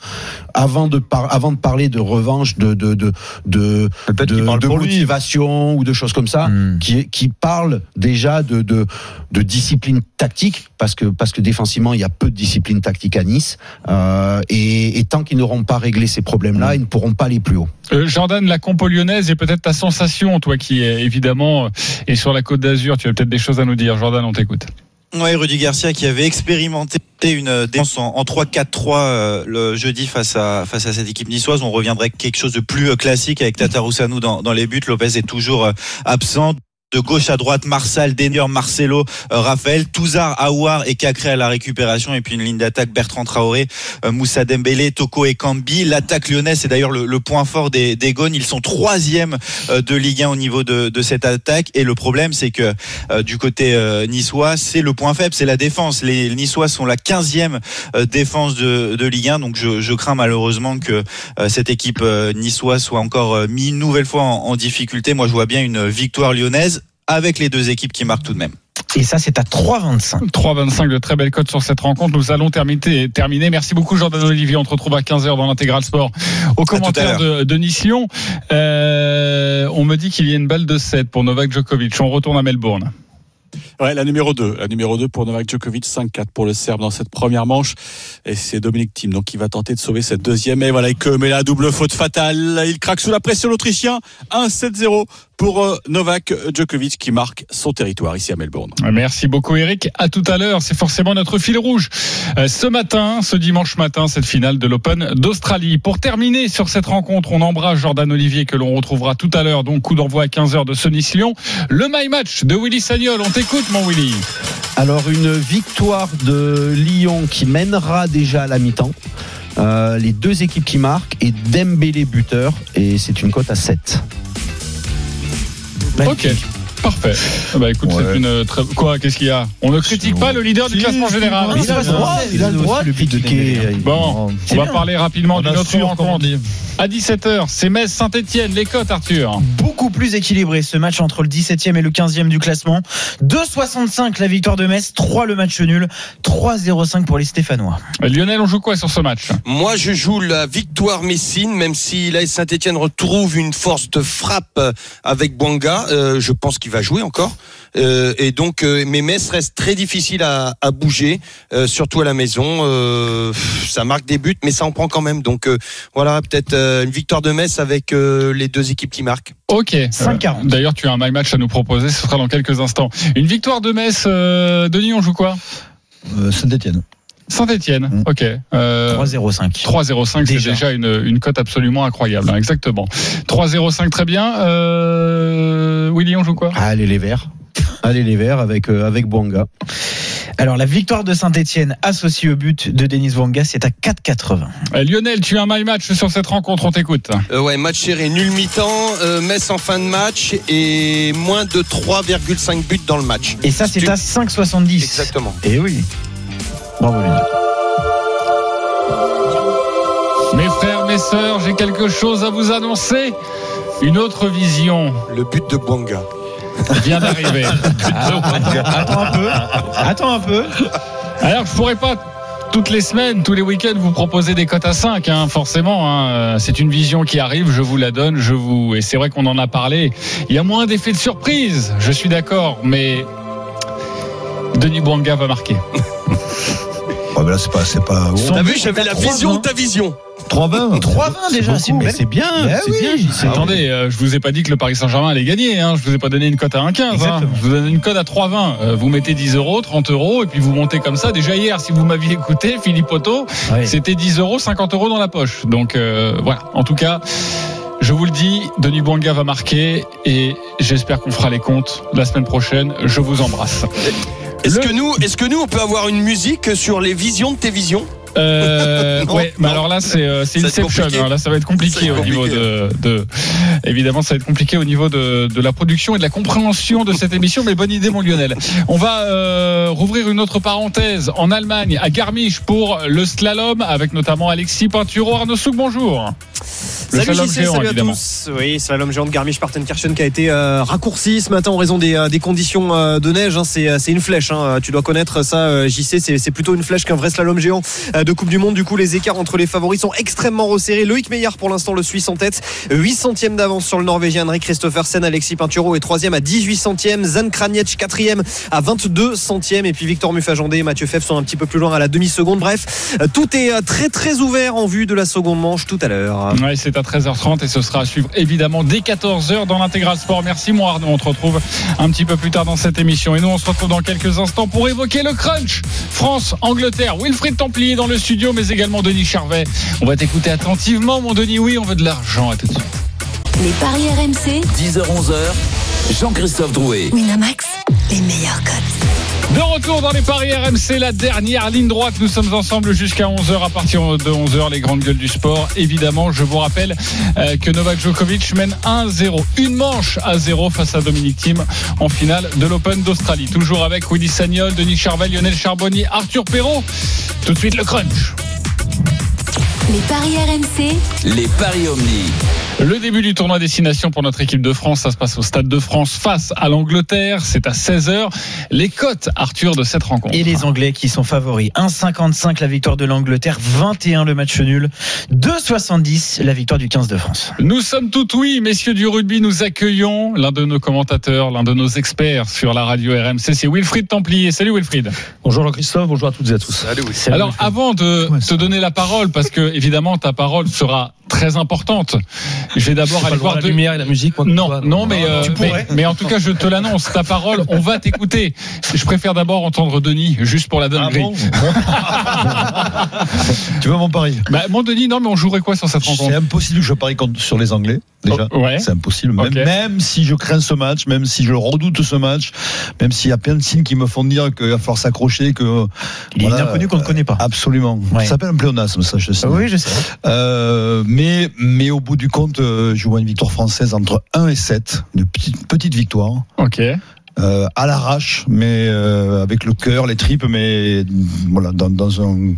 Avant de par, avant de parler de revanche, de de de de, de, de motivation ou de choses comme ça, qui qui parle déjà de de de discipline tactique parce que parce que défensivement il y a peu de discipline tactique à Nice euh, et, et tant qu'ils n'auront pas réglé ces problèmes-là, ils ne pourront pas aller plus haut. Euh, Jordan, la compo lyonnaise est peut-être ta sensation, toi qui est évidemment euh, est sur la côte d'Azur. Tu as peut-être des choses à nous dire. Jordan, on t'écoute. Ouais, Rudy Garcia qui avait expérimenté une euh, défense en, en 3-4-3 euh, le jeudi face à face à cette équipe niçoise. On reviendrait avec quelque chose de plus euh, classique avec Tatarusanu dans, dans les buts. Lopez est toujours euh, absent. De gauche à droite, Marsal, Denior, Marcelo, euh, Raphaël, Touzard, Aouar et Cacré à la récupération et puis une ligne d'attaque Bertrand Traoré, euh, Moussa Dembélé, Toko et Kambi. L'attaque lyonnaise, c'est d'ailleurs le, le point fort des, des Gones. Ils sont troisième euh, de Ligue 1 au niveau de, de cette attaque et le problème, c'est que euh, du côté euh, niçois, c'est le point faible, c'est la défense. Les Niçois sont la 15e euh, défense de, de Ligue 1, donc je, je crains malheureusement que cette équipe niçoise soit encore euh, mis une nouvelle fois en, en difficulté. Moi, je vois bien une victoire lyonnaise avec les deux équipes qui marquent tout de même. Et ça, c'est à 3,25. 3,25 de très belles cotes sur cette rencontre. Nous allons terminer. terminer. Merci beaucoup, Jordan Olivier. On te retrouve à 15h dans l'intégral sport. Au commentaire de, de euh, on me dit qu'il y a une balle de 7 pour Novak Djokovic. On retourne à Melbourne. Ouais, la numéro 2. La numéro 2 pour Novak Djokovic, 5-4 pour le Serbe dans cette première manche. Et c'est Dominique Thiem, donc, qui va tenter de sauver cette deuxième. Et voilà, il commet la double faute fatale. Il craque sous la pression l'Autrichien. 1-7-0 pour euh, Novak Djokovic qui marque son territoire ici à Melbourne. Merci beaucoup Eric. À tout à l'heure. C'est forcément notre fil rouge. Euh, ce matin, ce dimanche matin, cette finale de l'Open d'Australie. Pour terminer sur cette rencontre, on embrasse Jordan Olivier que l'on retrouvera tout à l'heure. Donc coup d'envoi à 15h de ce Nice-Lyon. Le My Match de Willy Sagnol. On t'écoute Willy. Alors une victoire de Lyon qui mènera déjà à la mi-temps. Euh, les deux équipes qui marquent et Dembélé buteur et c'est une cote à 7. Ok. Parfait. Ah Bah écoute, c'est une euh, très... quoi Qu'est-ce qu'il y a On ne critique pas le leader du classement général. Il a le droit, il a le droit de critiquer. Bon, on va bien. parler rapidement d'une autre rencontre. À 17h, c'est Metz Saint-Etienne, les cotes Arthur. Beaucoup plus équilibré ce match entre le 17e et le 15e du classement. 2,65 la victoire de Metz, 3 le match nul, 3,05 pour les Stéphanois. Lionel, on joue quoi sur ce match? Moi, je joue la victoire Messine, même si là, Saint-Etienne retrouve une force de frappe euh, avec Bouanga. Euh, je pense qu'il va jouer encore. Euh, et donc, euh, mais Metz reste très difficile à, à bouger, euh, surtout à la maison. Euh, ça marque des buts, mais ça en prend quand même. Donc, euh, voilà, peut-être euh, une victoire de Metz avec euh, les deux équipes qui marquent. Ok. 5,40. Euh, D'ailleurs, tu as un my match à nous proposer, ce sera dans quelques instants. Une victoire de Metz, euh, Denis, on joue quoi? Euh, Saint-Etienne. Saint-Etienne, ok. Euh, 3,05. 3,05, c'est Déjà. une, une cote absolument incroyable, hein, exactement. 3,05, très bien. Euh, Willy, on joue quoi? Allez les Verts. Allez les Verts avec euh, avec Bouanga. Alors la victoire de Saint-Etienne associée au but de Denis Wanga, c'est à 4,80. Euh, Lionel, tu as un my match sur cette rencontre, on t'écoute. Euh, ouais, match serré, nul mi-temps, euh, Metz en fin de match et moins de 3,5 buts dans le match. Et ça, c'est à 5,70. Exactement. Et oui. Bravo. Mes frères, mes sœurs, j'ai quelque chose à vous annoncer. Une autre vision. Le but de Bouanga. Vient d'arriver. Attends un peu. Attends un peu. Alors, je pourrais pas toutes les semaines, tous les week-ends, vous proposer des cotes à 5, hein, forcément. Hein. C'est une vision qui arrive, je vous la donne, je vous. Et c'est vrai qu'on en a parlé. Il y a moins d'effet de surprise, je suis d'accord, mais Denis Bouanga va marquer. Oh, mais là, c'est pas. C'est pas... T'as vu, j'avais la vision de ta vision. 3-20 3-20 déjà, c'est Mais belle. c'est bien, Ben c'est oui. bien. JC. Attendez, euh, je vous ai pas dit que le Paris Saint-Germain allait gagner. Hein. Je vous ai pas donné une cote à 1,15. Hein. Je vous donne une cote à 3,20. Euh, vous mettez 10 euros, 30 euros, et puis vous montez comme ça. Déjà hier, si vous m'aviez écouté, Philippe Otto, Ouais. c'était 10 euros, 50 euros dans la poche. Donc euh, voilà. En tout cas. Je vous le dis, Denis Bouanga va marquer et j'espère qu'on fera les comptes la semaine prochaine. Je vous embrasse. Est-ce Le- que nous, est-ce que nous, on peut avoir une musique sur les visions de tes visions? Euh, Non, ouais, mais alors là, c'est euh, c'est Inception. hein. Là, ça va être compliqué va être au niveau de. Évidemment, ça va être compliqué au niveau de, de la production et de la compréhension de cette émission. Mais bonne idée, mon Lionel. On va euh, rouvrir une autre parenthèse en Allemagne, à Garmisch, pour le slalom, avec notamment Alexis Pinturo. Arnaud Souk, bonjour. Le Salut JC, salut évidemment. à tous. Oui, slalom géant de Garmisch-Partenkirchen qui a été euh, raccourci ce matin en raison des, euh, des conditions euh, de neige. hein. C'est, c'est une flèche. hein. Tu dois connaître ça, euh, JC. C'est, c'est plutôt une flèche qu'un vrai slalom géant de Coupe du Monde. Du coup, les écarts entre les favoris sont extrêmement resserrés. Loïc Meillard, pour l'instant, le Suisse en tête. 8 centièmes d'avance sur le Norvégien Henrik Christophersen. Alexis Pinturo est troisième à 18 centièmes. Zan Kraniec, quatrième à 22 centièmes. Et puis Victor Mufajandé et Mathieu Fèvre sont un petit peu plus loin à la demi-seconde. Bref, tout est très très ouvert en vue de la seconde manche tout à l'heure. Ouais, c'est à 13h30 et ce sera à suivre évidemment dès 14h dans l'intégral sport. Merci mon Arnaud. On te retrouve un petit peu plus tard dans cette émission. Et nous, on se retrouve dans quelques instants pour évoquer le crunch. France, Angleterre, Wilfried Templier dans le studio, mais également Denis Charvet. On va t'écouter attentivement, mon Denis. Oui, on veut de l'argent. À tout de suite. Les paris RMC, 10h-11h, Jean-Christophe Drouet. Winamax, les meilleurs cotes. De retour dans les paris RMC, la dernière ligne droite. Nous sommes ensemble jusqu'à 11h. À partir de 11h, les grandes gueules du sport. Évidemment, je vous rappelle euh, que Novak Djokovic mène 1-0. Une manche à 0 face à Dominique Thiem en finale de l'Open d'Australie. Toujours avec Willy Sagnol, Denis Charvet, Lionel Charbonnier, Arthur Perrault. Tout de suite, le crunch. Les paris RMC, Les paris Omni. Le début du tournoi destination pour notre équipe de France, ça se passe au Stade de France face à l'Angleterre. C'est à 16h. Les cotes, Arthur, de cette rencontre. Et les Anglais qui sont favoris. 1,55 la victoire de l'Angleterre, 21 le match nul, 2,70 la victoire du 15 de France. Nous sommes tout oui, messieurs du rugby. Nous accueillons l'un de nos commentateurs, l'un de nos experts sur la radio RMC. C'est Wilfried Templier. Salut Wilfried. Bonjour Jean-Christophe, bonjour à toutes et à tous. Salut. Salut, Alors, Wilfried. avant de te donner la parole, parce que évidemment ta parole sera très importante, je vais d'abord aller voir à la de- lumière et la musique. moi, Non, toi, non, mais, euh, Tu mais, pourrais. mais en tout cas, je te l'annonce. Ta parole, on va t'écouter. Je préfère d'abord entendre Denis, juste pour la Ah dinguerie. bon tu veux mon pari? Bah, mon Denis, non, mais on jouerait quoi sur cette C'est rencontre? impossible que je parie contre- sur les Anglais, déjà. Oh, ouais. C'est impossible. Même, si je crains ce match, même si je redoute ce match, même s'il y a plein de signes qui me font dire qu'il va falloir s'accrocher, que. Il voilà, qu'on ne connaît pas. Absolument. Ouais. Ça s'appelle un pléonasme, ça, je sais. Oui, je sais. Euh, mais, mais au bout du compte, euh, je vois une victoire française entre 1 et 7. Une petite, petite victoire. Ok. Euh, à l'arrache, mais euh, avec le cœur, les tripes, mais voilà, dans, dans un.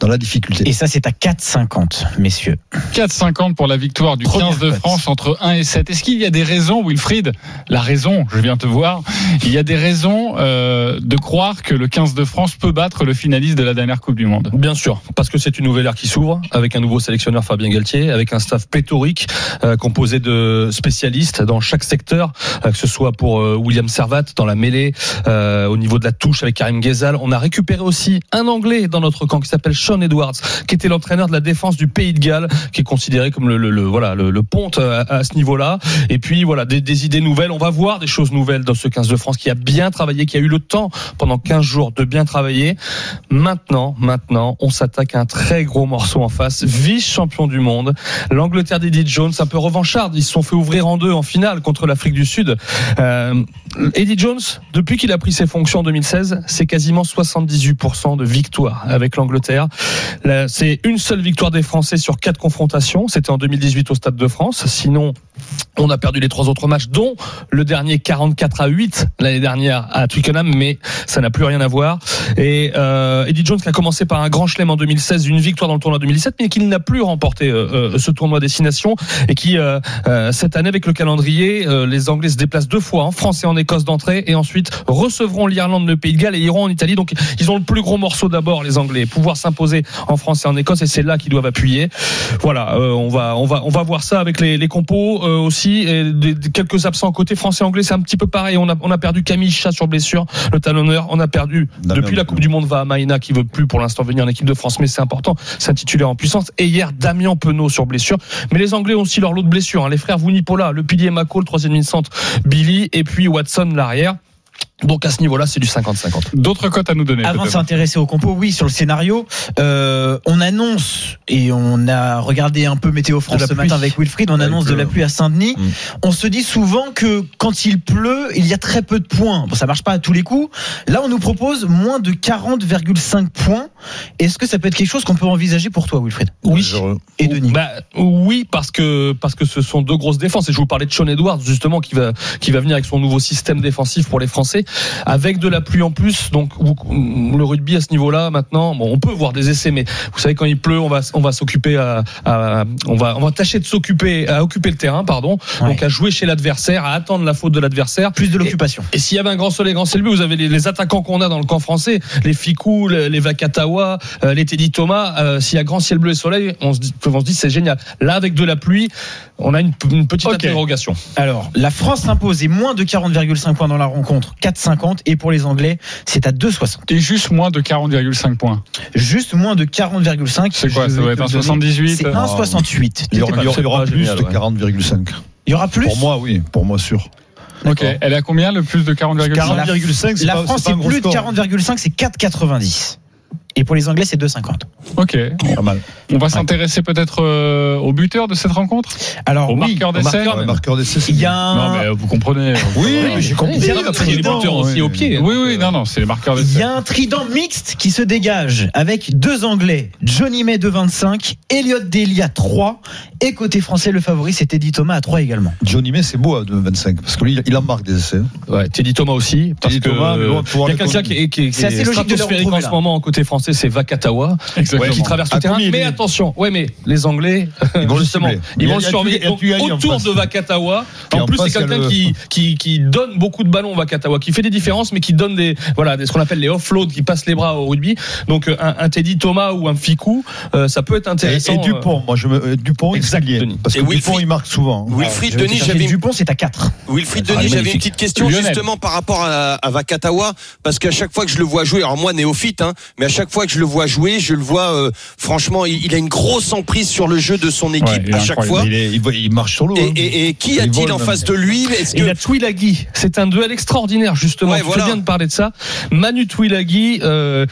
Dans la difficulté. Et ça, c'est à 4,50, messieurs. 4,50 pour la victoire du Première 15 de. France entre 1 et 7. Est-ce qu'il y a des raisons, Wilfried La raison, je viens te voir. Il y a des raisons euh, de croire que le 15 de France peut battre le finaliste de la dernière Coupe du Monde? Bien sûr, parce que c'est une nouvelle ère qui s'ouvre, avec un nouveau sélectionneur Fabien Galtier, avec un staff pléthorique, euh, composé de spécialistes dans chaque secteur, euh, que ce soit pour euh, William Servat dans la mêlée, euh, au niveau de la touche avec Karim Ghezal. On a récupéré aussi un Anglais dans notre camp qui s'appelle Sean Edwards, qui était l'entraîneur de la défense du Pays de Galles, qui est considéré comme le, le, le- voilà le, le ponte à, à ce niveau-là. Et puis voilà des, des idées nouvelles. On va voir des choses nouvelles dans ce 15 de France qui a bien travaillé, qui a eu le temps pendant 15 jours de bien travailler. Maintenant, maintenant, on s'attaque à un très gros morceau en face, vice-champion du monde. L'Angleterre d'Eddie Jones, un peu revancharde, ils se sont fait ouvrir en deux en finale contre l'Afrique du Sud. Euh, Eddie Jones, depuis qu'il a pris ses fonctions en 2016, c'est quasiment 78% de victoire avec l'Angleterre. C'est une seule victoire des Français sur quatre confrontations. C'était en 2018 au Stade de France. Sinon, on a perdu les trois autres matchs, dont le dernier 44 à 8 l'année dernière à Twickenham, mais ça n'a plus rien à voir. Et euh, Eddie Jones qui a commencé par un grand chelem en 2016, une victoire dans le tournoi 2017, mais qui n'a plus remporté euh, euh, ce tournoi destination et qui cette année avec le calendrier, les Anglais se déplacent deux fois en France et en Écosse d'entrée et ensuite recevront l'Irlande, le Pays de Galles et iront en Italie. Donc ils ont le plus gros morceau d'abord les Anglais, pouvoir s'imposer en France et en Écosse et c'est là qu'ils doivent appuyer. Voilà, euh, on va on va on va voir ça avec les, les compos euh, aussi et des, quelques absents côté français anglais, c'est un petit peu pareil. On a on a perdu Camille Chat sur blessure, le talonneur. On a perdu depuis la Coupe du Monde va à Maïna qui veut plus pour l'instant venir en équipe de France, mais c'est important, c'est un titulaire en puissance. Et hier Damien Penaud sur blessure. Mais les Anglais ont aussi leur lot de blessures. hein. Les frères Vunipola, le pilier Mako, le troisième centre Billy et puis Watson l'arrière. Donc à ce niveau-là, c'est du 50-50. D'autres cotes à nous donner Avant de s'intéresser au compo, oui, sur le scénario, euh, on annonce et on a regardé un peu Météo France ce pluie. matin avec Wilfried, on annonce de la pluie à Saint-Denis. Mm. On se dit souvent que quand il pleut, il y a très peu de points. Bon, ça marche pas à tous les coups. Là, on nous propose moins de 40,5 points. Est-ce que ça peut être quelque chose qu'on peut envisager pour toi, Wilfried? Oui. Et Denis Bah, oui, parce que parce que ce sont deux grosses défenses. Et je vous parlais de Sean Edwards justement qui va qui va venir avec son nouveau système défensif pour les Français, avec de la pluie en plus. Donc le rugby à ce niveau-là maintenant, bon, on peut voir des essais, mais vous savez quand il pleut, on va on va s'occuper à, à- on va on va tâcher de s'occuper à occuper le terrain, pardon. Donc à jouer chez l'adversaire, à attendre la faute de l'adversaire. Plus de l'occupation. Et, s'il y avait un grand soleil, grand ciel bleu, vous avez les, les attaquants qu'on a dans le camp français, les Ficou, les, Vakatawa, euh, les Teddy Thomas. euh, s'il y a grand ciel bleu et soleil, on se dit, on se dit c'est génial. Là, avec de la pluie, on a une, une petite interrogation. Alors, la France s'impose et moins de 40,5 points dans la rencontre, 4,50. Et pour les Anglais, c'est à 2,60. Et juste moins de 40,5 points. Juste moins de 40,5. C'est quoi, ça doit être te un donner- 78, C'est euh, 1,68. Il y aura, il y aura- il y aura C'est pas plus génial, de ouais. 40,5. Il y aura plus Pour moi, oui. Pour moi, sûr. Ok, elle a combien le plus de 40,5 40,5, c'est La pas- France, c'est plus de score. 40,5, c'est 4,90. Et pour les Anglais, c'est 2,50. Ok. Pas mal. On va s'intéresser peut-être euh, au buteur de cette rencontre? Alors, Au oui, marqueur d'essai marqueur, marqueur d'essai, c'est Il y a Non, un. mais vous comprenez. Oui, Ouais. j'ai compris. Il y a des Trident, aussi oui. au pied. Oui, oui, non, non, c'est les marqueurs Il d'essai. y a un trident mixte qui se dégage avec deux Anglais, Johnny May de 25, Elliot Daly à 3 et côté français le favori c'est Eddie Thomas à 3 également. Johnny May, c'est beau à 25 parce que lui, il en marque des essais. Ouais, Teddy Thomas aussi. Parce Teddy que Thomas, mais bon, il pour y a le quelqu'un qui est, qui est- qui C'est assez est logique de le en ce moment côté français, c'est Vakatawa, Exactement. qui traverse le À terrain. Mais attention, ouais, mais les Anglais, Ils vont le justement, ils vont le surveiller. Autour de Vakatawa. En en plus, c'est quelqu'un le- qui, qui, qui donne beaucoup de ballons, Vakatawa, qui fait des différences, mais qui donne des, voilà, des, ce qu'on appelle les offloads, qui passent les bras au rugby. Donc, euh, un, un Teddy Thomas ou un Ficou, euh, ça peut être intéressant. et Dupont, moi je me euh, Dupont, Exact, parce que Dupont Wilfried- il marque souvent. Wilfried Denis, j'avais une Dupont c'est à 4. Wilfried Ah, Denis, j'avais une petite question justement par rapport à, Vakatawa, parce qu'à chaque fois que je le vois jouer, alors moi néophyte, hein, mais à chaque fois que je le vois jouer, je le vois, euh, franchement, il, il a une grosse emprise sur le jeu de son équipe Ouais, il à chaque incroyable. fois. Il, est- il, il marche sur l'eau. Et, hein. et- et qui Il a-t-il en face de lui que la Twilaghi, c'est un duel extraordinaire justement. Ouais, tu voilà. bien de parler de ça. Manu Twilaghi, euh,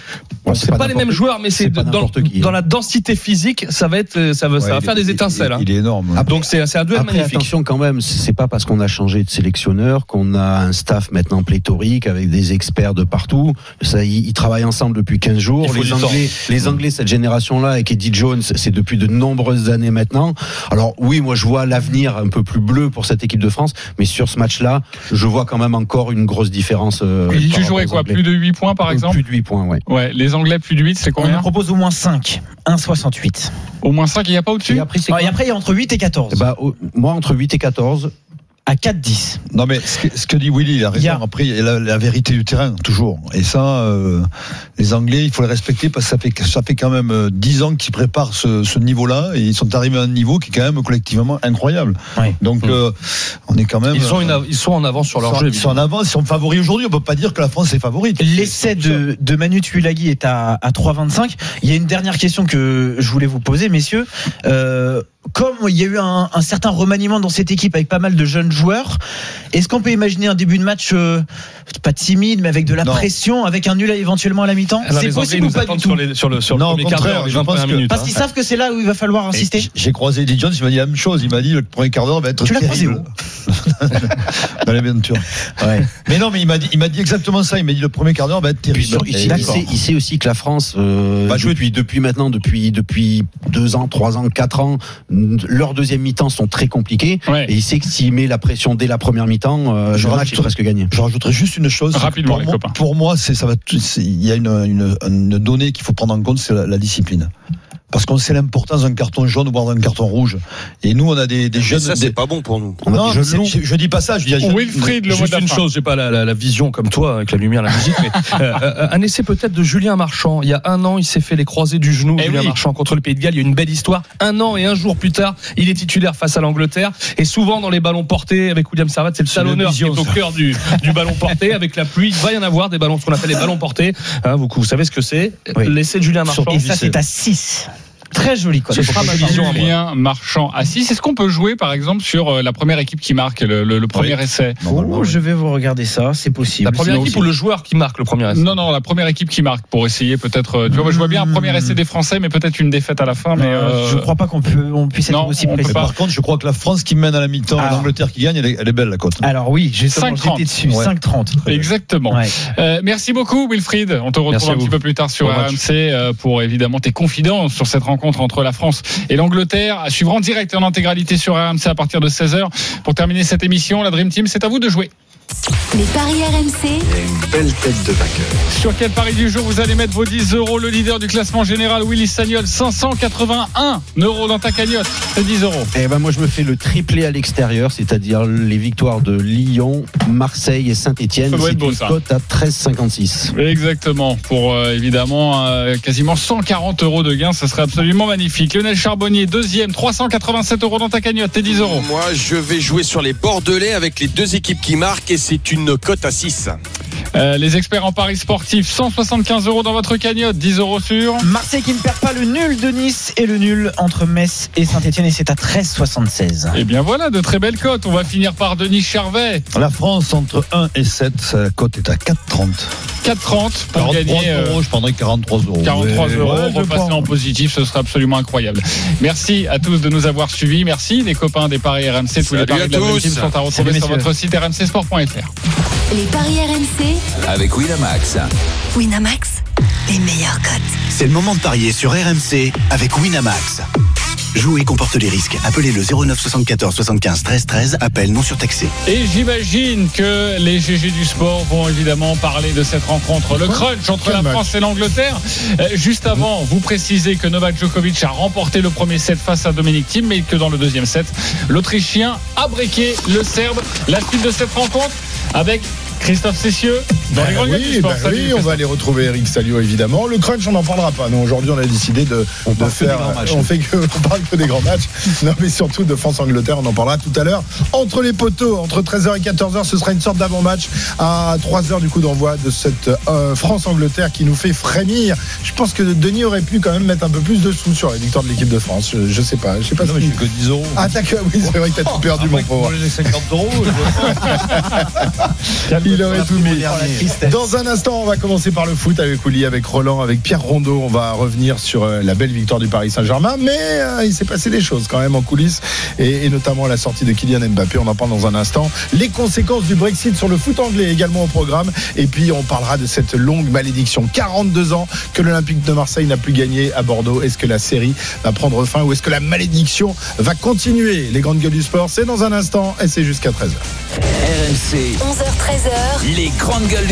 bon, c'est pas, pas les mêmes joueurs, mais c'est dans, n'importe qui, dans hein. la densité physique, ça va être, euh, ça va, ça Ouais, va il faire est- des étincelles. hein. Il, il est énorme. Après- Donc c'est c'est un duel Après, magnifique. attention quand même, c'est pas parce qu'on a changé de sélectionneur qu'on a un staff maintenant pléthorique avec des experts de partout. Ça, ils, ils travaillent ensemble depuis 15 jours. Faut Les. Anglais, les Anglais, cette génération-là, avec Eddie Jones, c'est depuis de nombreuses années maintenant. Alors oui, moi je vois l'avenir un peu plus bleu pour cette équipe de France, mais sur ce match-là, je vois quand même encore une grosse différence. euh, tu jouerais quoi. Plus de 8 points par exemple Plus de 8 points, ouais. Ouais, les Anglais plus de 8, c'est On combien propose au moins 5, 1,68. Au moins 5, il n'y a pas au-dessus Et après, Ah, et après il y a entre 8 et 14. Eh ben, au- moi, entre 8 et 14, À 4,10. Non mais ce que, ce que dit Willy, il a raison. Il y a- Après, il y a la, la vérité du terrain toujours. Et ça, euh, les Anglais, il faut les respecter parce que ça fait ça fait quand même euh, 10 ans qu'ils préparent ce, ce niveau-là et ils sont arrivés à un niveau qui est quand même collectivement incroyable. Donc euh, on est quand même. Ils sont, euh, une av- ils sont en avance sur leur sont- jeu. Ils sont en avance, ils sont favoris aujourd'hui. On peut pas dire que la France est favorite. L'essai de, de Manu Tuilagi est à, à 3,25. Il y a une dernière question que je voulais vous poser, messieurs. Euh, comme il y a eu un, un certain remaniement dans cette équipe avec pas mal de jeunes joueurs, est-ce qu'on peut imaginer un début de match euh, pas timide, mais avec de la Non. pression, avec un nul éventuellement à la mi-temps Alors, C'est possible ou pas du tout sur, les, sur le, sur le Non, premier quart contraire, d'heure, les je 21 pense que- minutes. Parce hein. qu'ils savent que c'est là où il va falloir insister. J'ai croisé Eddie Jones, il m'a dit la même chose. Il m'a dit le premier quart d'heure va être Tu l'as croisé terrible. dans l'aventure. Ouais. Mais non, mais il m'a dit, il m'a dit exactement ça. Il m'a dit le premier quart d'heure va être terrible. sur- il, sait, il sait aussi que la France, euh, Va jouer. depuis, depuis maintenant, depuis, depuis deux ans, trois ans, quatre ans, leurs deuxième mi-temps sont très compliqués. Ouais. Et il sait que s'il met la pression dès la première mi-temps, euh, Je le match est rajouterai- presque gagné. Je rajouterais juste une chose. Rapidement, pour, les moi, copains. pour moi, c'est ça va. Il y a une, une, une donnée qu'il faut prendre en compte, c'est la, la discipline. Parce qu'on sait l'importance d'un carton jaune ou voire d'un carton rouge. Et nous, on a des, des Mais jeunes. ça, des- c'est pas bon pour nous. On a non, je, je dis pas ça. Je dis. je- Wilfried, le mot Juste une fin. chose, j'ai pas la, la- la vision comme toi avec la lumière, la musique, mais euh, euh, un essai peut-être de Julien Marchand. Il y a un an, il s'est fait les croisés du genou. Eh Julien oui. Marchand contre le Pays de Galles. Il y a une belle histoire. Un an et un jour plus tard, il est titulaire face à l'Angleterre. Et souvent dans les ballons portés avec William Servat, c'est le talonneur qui est vision, au cœur du, du ballon porté. Avec la pluie, il va y en avoir des ballons, ce qu'on appelle les ballons portés. Hein, vous, vous savez ce que c'est Oui. L'essai de Julien Marchand. Et ça, c'est à 6. Très joli, quoi. Ce sera ma vision. Julien Marchand 6. Est-ce qu'on peut jouer, par exemple, sur euh, la première équipe qui marque le, le- le premier essai? Normalement, Oh, oui. je vais vous regarder ça, c'est possible. La première Sinon, équipe ou le joueur qui marque le premier essai? Non, non, la première équipe qui marque pour essayer peut-être. euh, Tu vois, moi, je vois bien un premier essai des Français, mais peut-être une défaite à la fin. Mais Euh, Je euh, crois pas qu'on peut, on puisse être non, aussi précis. Par contre, je crois que la France qui mène à la mi-temps et l'Angleterre qui gagne, elle est, elle est belle la cote. Alors oui, justement, 5,30. j'étais dessus, Ouais. 5,30. Exactement. Ouais. Euh, merci beaucoup, Wilfried. On te retrouve Merci un petit peu plus tard sur Bon. RMC euh, pour évidemment tes confidences sur cette rencontre entre la France et l'Angleterre. À suivre en direct et en intégralité sur RMC à partir de 16h. Pour terminer cette émission, la Dream Team, c'est à vous de jouer. Les paris RMC. Sur quel pari du jour vous allez mettre vos 10 euros? Le leader du classement général, Willy Sagnol, 581 euros dans ta cagnotte. C'est 10 euros. Eh ben moi je me fais le triplé à l'extérieur, c'est-à-dire les victoires de Lyon, Marseille et Saint-Etienne. Ça doit C'est être beau, une ça. cote à 13,56. Exactement. Pour euh, évidemment euh, quasiment 140 euros de gain, ce serait absolument magnifique. Lionel Charbonnier, deuxième, 387 euros dans ta cagnotte. T'es 10 euros. Moi, je vais jouer sur les Bordelais avec les deux équipes qui marquent et c'est une cote à 6. Euh, les experts en paris sportifs, 175 euros dans votre cagnotte, 10 euros sur. Marseille qui ne perd pas le nul de Nice et le nul entre Metz et Saint-Etienne et c'est à 13,76. Et bien voilà, de très belles cotes. On va finir par Denis Charvet, La France entre 1 et 7, la cote est à 4,30. 4,30 pour 43 gagner. euh, euros, je prendrais 43 euros. 43 Ouais, euros, ouais, je repasser en positif, ce serait absolument incroyable. Merci à tous de nous avoir suivis. Merci les copains des paris RMC. Tous Salut les paris à de la. Team sont à retrouver Salut, sur messieurs. votre site rmcsport.fr. Les paris RMC. Avec Winamax. Winamax. Les meilleurs cotes. C'est le moment de parier sur RMC avec Winamax. Jouer comporte les risques. Appelez le 09 74 75 13 13. Appel non surtaxé. Et j'imagine que les GG du sport vont évidemment parler de cette rencontre, le crunch entre la France et l'Angleterre. Euh, Juste avant, vous précisez que Novak Djokovic a remporté le premier set face à Dominic Thiem, mais que dans le deuxième set, l'Autrichien a breaké le Serbe. La suite de cette rencontre avec Christophe Cessieux dans les Ben grandes oui, ben Salut, oui, on va aller retrouver Eric Salio évidemment. Le crunch, on n'en parlera pas. Non, aujourd'hui, on a décidé de, faire. On fait que, on parle que des grands matchs. Non, mais surtout de France-Angleterre. On en parlera tout à l'heure. Entre les poteaux, entre 13h et 14h, ce sera une sorte d'avant-match à 3h du coup d'envoi de cette euh, France-Angleterre qui nous fait frémir. Je pense que Denis aurait pu quand même mettre un peu plus de sous sur la victoire de l'équipe de France. Je, je sais pas. Je sais pas. Non, si- mais je suis que 10 euros. Ah, d'accord. Oui, c'est vrai que t'as tout perdu, mon pauvre. pour les 50 euros, Il aurait tout mis. Tristesse. Dans un instant, on va commencer par le foot avec Ouli, avec Roland, avec Pierre Rondeau. On va revenir sur euh, la belle victoire du Paris Saint-Germain. Mais euh, il s'est passé des choses quand même en coulisses, et, et notamment la sortie de Kylian Mbappé. On en parle dans un instant. Les conséquences du Brexit sur le foot anglais également au programme. Et puis, on parlera de cette longue malédiction. 42 ans que l'Olympique de Marseille n'a plus gagné à Bordeaux. Est-ce que la série va prendre fin ou est-ce que la malédiction va continuer? Les grandes gueules du sport, c'est dans un instant et c'est jusqu'à 13h. RMC. 11h13h. Les grandes gueules du